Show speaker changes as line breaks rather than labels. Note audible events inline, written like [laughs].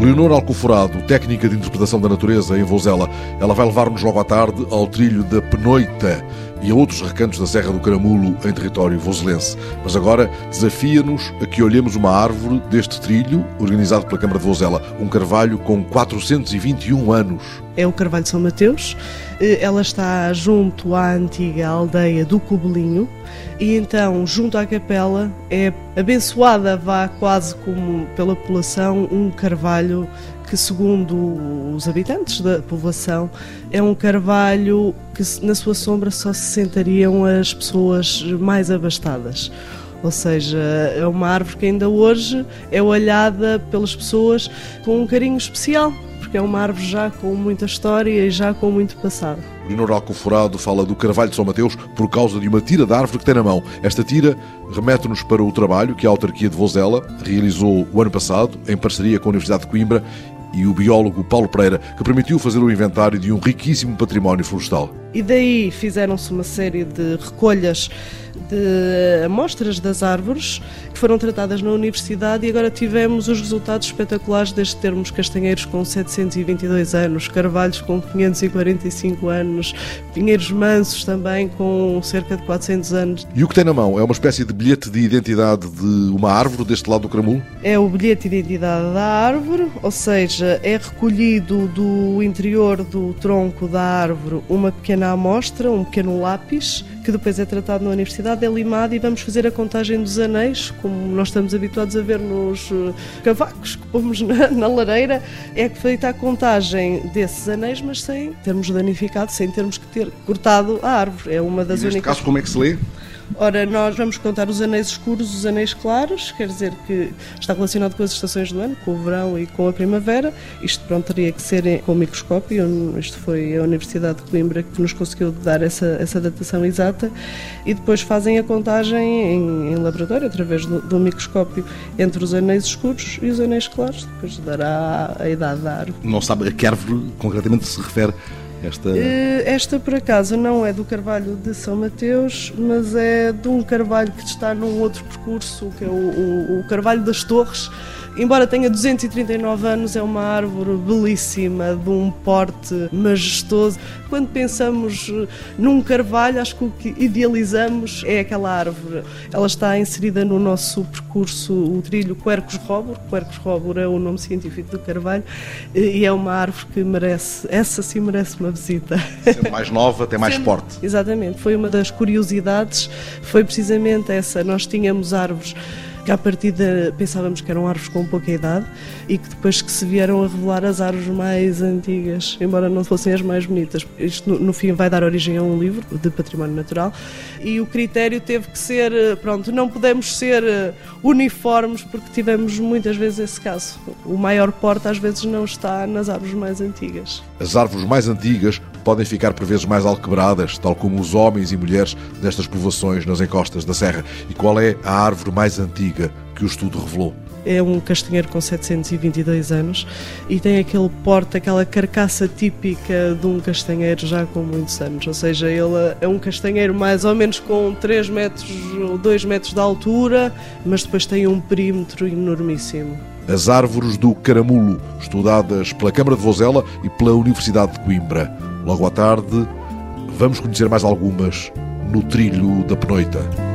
Leonor Alcoforado, técnica de interpretação da natureza em Vozela, ela vai levar-nos logo à tarde ao trilho da Penoita e a outros recantos da Serra do Caramulo em território voselense. Mas agora desafia-nos a que olhemos uma árvore deste trilho, organizado pela Câmara de Vozela, um carvalho com 421 anos.
É o Carvalho São Mateus, eh, ela está junto à antiga aldeia do Cobelinho. E então, junto à capela, é abençoada, vá quase como pela população, um carvalho que, segundo os habitantes da povoação, é um carvalho que na sua sombra só se sentariam as pessoas mais abastadas. Ou seja, é uma árvore que ainda hoje é olhada pelas pessoas com um carinho especial, porque é uma árvore já com muita história e já com muito passado.
Leonor Alcoforado fala do Carvalho de São Mateus por causa de uma tira de árvore que tem na mão. Esta tira remete-nos para o trabalho que a autarquia de Vozela realizou o ano passado, em parceria com a Universidade de Coimbra e o biólogo Paulo Pereira, que permitiu fazer o inventário de um riquíssimo património florestal.
E daí fizeram-se uma série de recolhas de amostras das árvores que foram tratadas na universidade e agora tivemos os resultados espetaculares desde termos castanheiros com 722 anos, carvalhos com 545 anos, pinheiros mansos também com cerca de 400 anos.
E o que tem na mão é uma espécie de bilhete de identidade de uma árvore deste lado do Caramulo?
É o bilhete de identidade da árvore, ou seja, é recolhido do interior do tronco da árvore uma pequena amostra, um pequeno lápis, que depois é tratado na universidade, é limado e vamos fazer a contagem dos anéis, como nós estamos habituados a ver nos eh, cavacos que pomos na, [laughs] na lareira, é feita a contagem desses anéis, mas sem termos danificado, sem termos que ter cortado a árvore. É uma das
e neste
únicas.
caso, como é que se lê?
Ora, nós vamos contar os anéis escuros, os anéis claros, quer dizer que está relacionado com as estações do ano, com o verão e com a primavera. Isto pronto teria que ser com o microscópio, isto foi a Universidade de Coimbra que nos conseguiu dar essa, essa datação exata e depois fazem a contagem em, em laboratório, através do, do, microscópio, entre os anéis escuros e os anéis claros, depois dará a idade da árvore.
Não sabe a que árvore concretamente se refere esta...
Eh, esta, por acaso, não é do Carvalho de São Mateus, mas é de um Carvalho que está num outro percurso, que é o, o, o Carvalho das Torres, embora tenha 239 anos, é uma árvore belíssima, de um porte majestoso. Quando pensamos eh, num carvalho, acho que o que idealizamos é aquela árvore. Ela está inserida no nosso percurso, o trilho Quercus robur. Quercus robur é o nome científico do carvalho e é uma árvore que merece, essa sim merece uma visita.
Sendo mais nova, tem mais Sendo, porte.
Exatamente, foi uma das curiosidades, foi precisamente essa. Nós tínhamos árvores que à partida pensávamos que eram árvores com pouca idade e que depois que se vieram a revelar as árvores mais antigas, embora não fossem as mais bonitas. Isto no, no fim vai dar origem a um livro de património natural e o critério teve que ser, eh, pronto, não podemos ser eh, uniformes porque tivemos muitas vezes esse caso. O maior porte às vezes não está nas árvores mais antigas.
As árvores mais antigas podem ficar por vezes mais alquebradas, tal como os homens e mulheres destas povoações nas encostas da serra. E qual é a árvore mais antiga que o estudo revelou?
é um castanheiro com 722 anos e tem aquele porte, aquela carcaça típica de um castanheiro já com muitos anos. Ou seja, ele é um castanheiro mais ou menos com 3 metros ou 2 metros de altura, mas depois tem um perímetro enormíssimo.
As árvores do caramulo, estudadas pela Câmara de Vozela e pela Universidade de Coimbra. Logo à tarde, vamos conhecer mais algumas no trilho da Penoita.